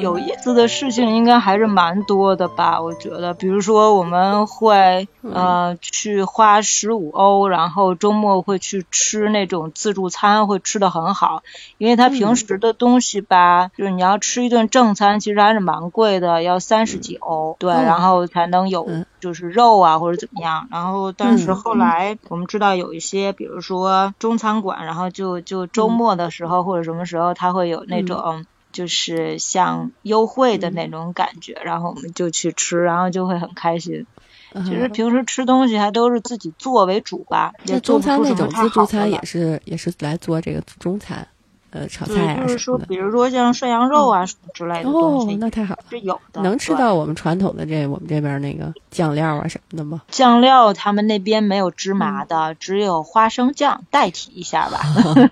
有意思的事情应该还是蛮多的吧？我觉得，比如说我们会呃去花十五欧，然后周末会去吃那种自助餐，会吃的很好。因为他平时的东西吧，就是你要吃一顿正餐，其实还是蛮贵的，要三十几欧，对，然后才能有就是肉啊或者怎么样。然后但是后来我们知道有一些，比如说中餐馆，然后就就周末的时候或者什么时候，他会有那种。就是像优惠的那种感觉，然后我们就去吃，然后就会很开心。其实平时吃东西还都是自己做为主吧。那中餐那种自助餐也是也是来做这个中餐。呃，炒菜啊就是说，比如说像涮羊肉啊什么之类的东西，哦，那太好了，是有的。能吃到我们传统的这我们这边那个酱料啊什么的吗？酱料他们那边没有芝麻的，只有花生酱代替一下吧。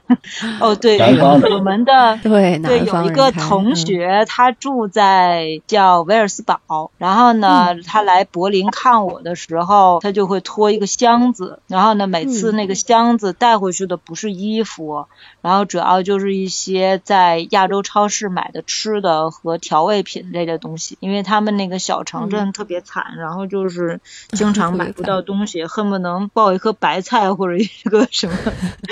哦，对，我们的 对对有一个同学，他住在叫维尔斯堡，然后呢，他来柏林看我的时候，他就会拖一个箱子，然后呢，每次那个箱子带回去的不是衣服，然后主要就是。一些在亚洲超市买的吃的和调味品类的东西，因为他们那个小城镇特别惨，然后就是经常买不到东西，恨不能抱一颗白菜或者一个什么，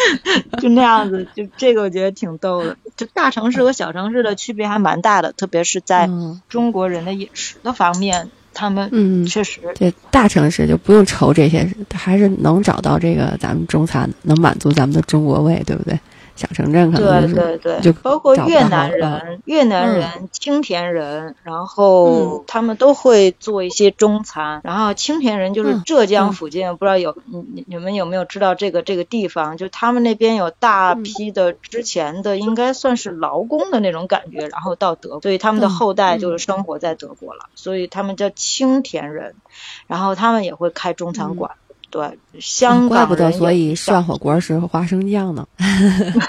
就那样子。就这个我觉得挺逗的。就大城市和小城市的区别还蛮大的，特别是在中国人的饮食的方面，他们嗯确实对大城市就不用愁这些，还是能找到这个咱们中餐，能满足咱们的中国胃，对不对？小城镇可能对对对，包括越南人、越南人、青田人，然后他们都会做一些中餐。然后青田人就是浙江附近，不知道有你你们有没有知道这个这个地方？就他们那边有大批的之前的应该算是劳工的那种感觉，然后到德国，所以他们的后代就是生活在德国了，所以他们叫青田人。然后他们也会开中餐馆。对，香港怪不得，所以涮火锅是花生酱呢。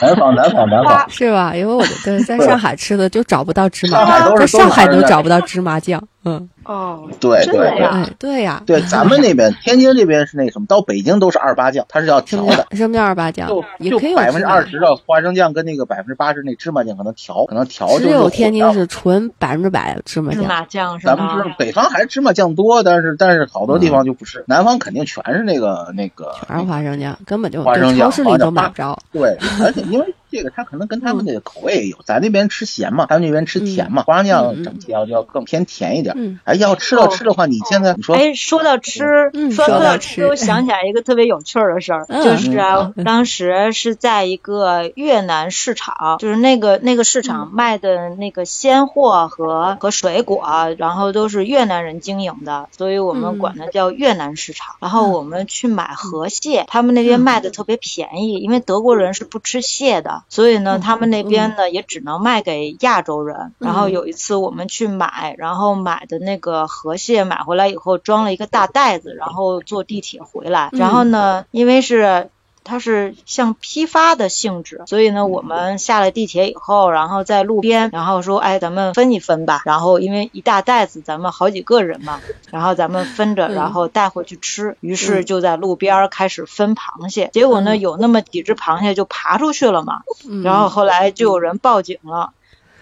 南方，南方，南方 是吧？因为我在在上海吃的就找不到芝麻酱，在上海都找不到芝麻酱。嗯哦，对对对对呀，对咱们那边天津这边是那什么，到北京都是二八酱，它是要调的。什么叫二八酱？就就百分之二十的花生酱跟那个百分之八十那芝麻酱可能调，可能调。只有天津是纯百分之百芝麻酱。芝麻酱是咱们是北方还是芝麻酱多，但是但是好多地方就不是，南方肯定全是那个那个。全是花生酱，根本就花生酱，超市里都买不着。对，而且因为。这个它可能跟他们那个口味也有，咱那边吃咸嘛，他们那边吃甜嘛，花生酱整体要就要更偏甜一点。哎，要吃到吃的话，你现在你说，哎，说到吃，说到吃，我想起来一个特别有趣的事儿，就是啊，当时是在一个越南市场，就是那个那个市场卖的那个鲜货和和水果，然后都是越南人经营的，所以我们管它叫越南市场。然后我们去买河蟹，他们那边卖的特别便宜，因为德国人是不吃蟹的。所以呢，他们那边呢也只能卖给亚洲人。然后有一次我们去买，然后买的那个河蟹买回来以后装了一个大袋子，然后坐地铁回来。然后呢，因为是。它是像批发的性质，所以呢，我们下了地铁以后，然后在路边，然后说，哎，咱们分一分吧。然后因为一大袋子，咱们好几个人嘛，然后咱们分着，然后带回去吃。于是就在路边开始分螃蟹。结果呢，有那么几只螃蟹就爬出去了嘛。然后后来就有人报警了，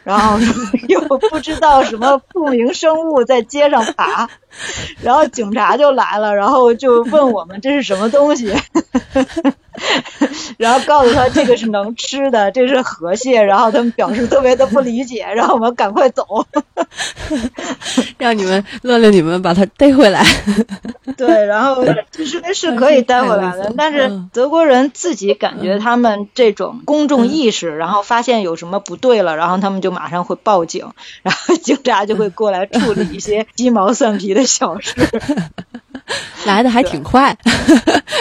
然后 又不知道什么不明生物在街上爬，然后警察就来了，然后就问我们这是什么东西。然后告诉他这个是能吃的，这是河蟹。然后他们表示特别的不理解，让我们赶快走，让你们乐乐你们把它逮回来。对，然后其实是可以带回来的，但是德国人自己感觉他们这种公众意识，然后发现有什么不对了，然后他们就马上会报警，然后警察就会过来处理一些鸡毛蒜皮的小事。来的还挺快，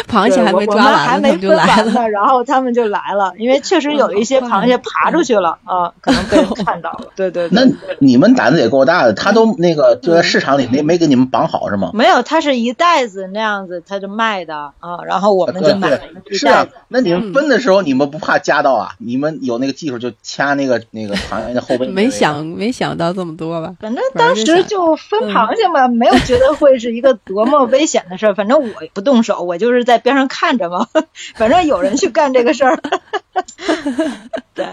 螃蟹还没抓完，还没就来了，然后他们就来了，因为确实有一些螃蟹爬出去了啊，可能被人 看到了。对对。那你们胆子也够大的，他都那个就在市场里没没给你们绑好是吗？没有，他是一袋子那样子，他就卖的啊，然后我们就买。是啊，那你们分的时候你们不怕夹到啊？你们有那个技术就掐那个那个螃蟹的后背？没想没想到这么多吧？反正当时就分螃蟹嘛，没有觉得会是一个多么危险的事儿。反正我不动手，我就是在边上看着嘛。反正有人去干这个事儿。对。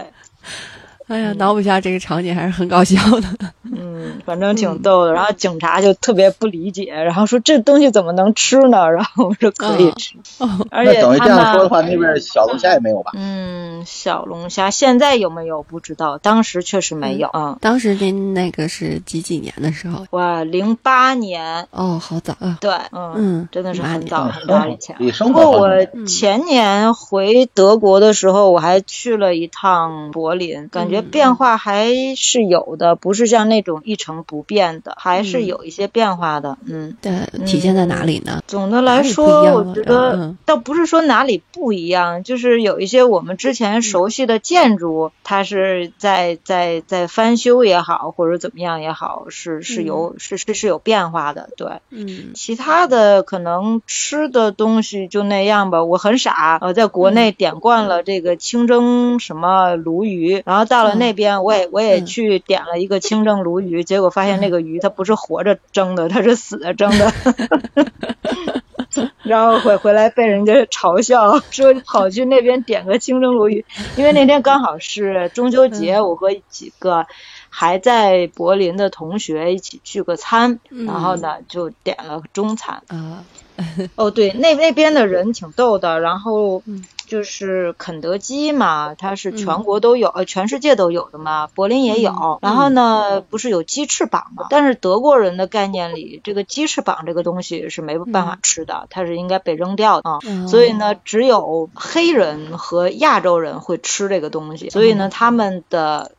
哎呀，脑补一下这个场景还是很搞笑的。嗯，反正挺逗的。然后警察就特别不理解，然后说这东西怎么能吃呢？然后我说可以吃。而且等于这样说的话，那边小龙虾也没有吧？嗯，小龙虾现在有没有不知道，当时确实没有。嗯，当时您那个是几几年的时候？哇，零八年。哦，好早啊。对，嗯，真的是很早很早以前。不过我前年回德国的时候，我还去了一趟柏林，感觉。变化还是有的，不是像那种一成不变的，还是有一些变化的。嗯，对，体现在哪里呢？总的来说，我觉得倒不是说哪里不一样，就是有一些我们之前熟悉的建筑，它是在在在翻修也好，或者怎么样也好，是是有是是是有变化的。对，嗯，其他的可能吃的东西就那样吧。我很傻，呃，在国内点惯了这个清蒸什么鲈鱼，然后到了那边我也我也去点了一个清蒸鲈鱼，结果发现那个鱼它不是活着蒸的，它是死的蒸的，然后回回来被人家嘲笑说跑去那边点个清蒸鲈鱼，因为那天刚好是中秋节，我和几个还在柏林的同学一起聚个餐，然后呢就点了中餐。哦对，那那边的人挺逗的，然后。就是肯德基嘛，它是全国都有，呃，全世界都有的嘛，柏林也有。然后呢，不是有鸡翅膀嘛？但是德国人的概念里，这个鸡翅膀这个东西是没办法吃的，它是应该被扔掉的啊。所以呢，只有黑人和亚洲人会吃这个东西。所以呢，他们的。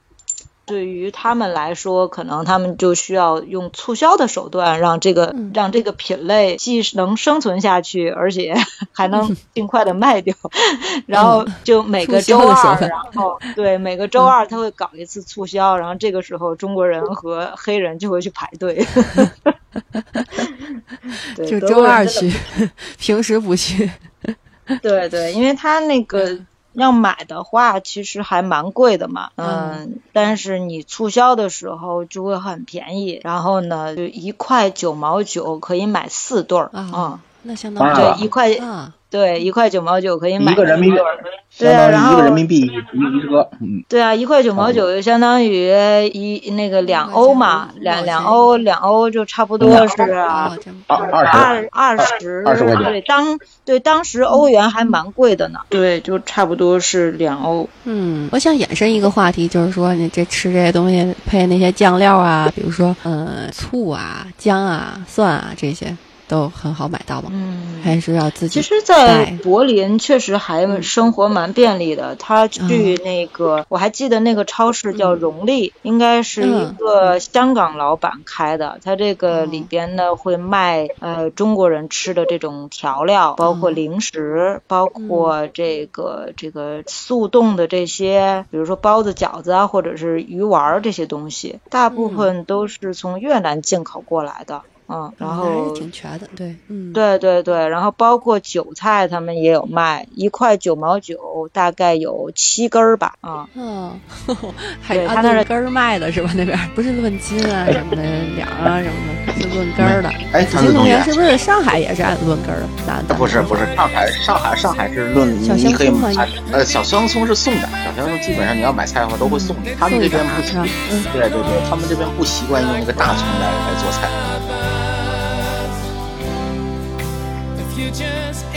对于他们来说，可能他们就需要用促销的手段，让这个让这个品类既能生存下去，而且 还能尽快的卖掉。然后就每个周二，然后对每个周二他会搞一次促销，然后这个时候中国人和黑人就会去排队。就周二去，平时不去。对对，因为他那个。要买的话，其实还蛮贵的嘛，嗯，但是你促销的时候就会很便宜，然后呢，就一块九毛九可以买四对儿啊，那相当于对一块。对，一块九毛九可以买一个人民币，对啊，然后一个人民币一一车，嗯，对啊，一块九毛九就相当于一那个两欧嘛，两两欧两欧就差不多是二二二十二十块钱，对当对当时欧元还蛮贵的呢，对，就差不多是两欧。嗯，我想延伸一个话题，就是说你这吃这些东西配那些酱料啊，比如说呃醋啊、姜啊、蒜啊这些。都很好买到吗？嗯，还是要自己。其实，在柏林确实还生活蛮便利的。他去那个，我还记得那个超市叫荣利，应该是一个香港老板开的。他这个里边呢会卖呃中国人吃的这种调料，包括零食，包括这个这个速冻的这些，比如说包子、饺子啊，或者是鱼丸这些东西，大部分都是从越南进口过来的。嗯，然后挺全的，对，嗯，对对对，然后包括韭菜，他们也有卖，一块九毛九，大概有七根儿吧，啊，嗯，还他那是根儿卖的是吧？那边不是论斤啊什么的，两啊什么的，是论根儿的。哎，金同学是不是上海也是按论根儿的？不是不是，上海上海上海是论小香葱吗？呃，小香葱是送的，小香葱基本上你要买菜的话都会送。他们这边不，嗯，对对对，他们这边不习惯用那个大葱来来做菜。just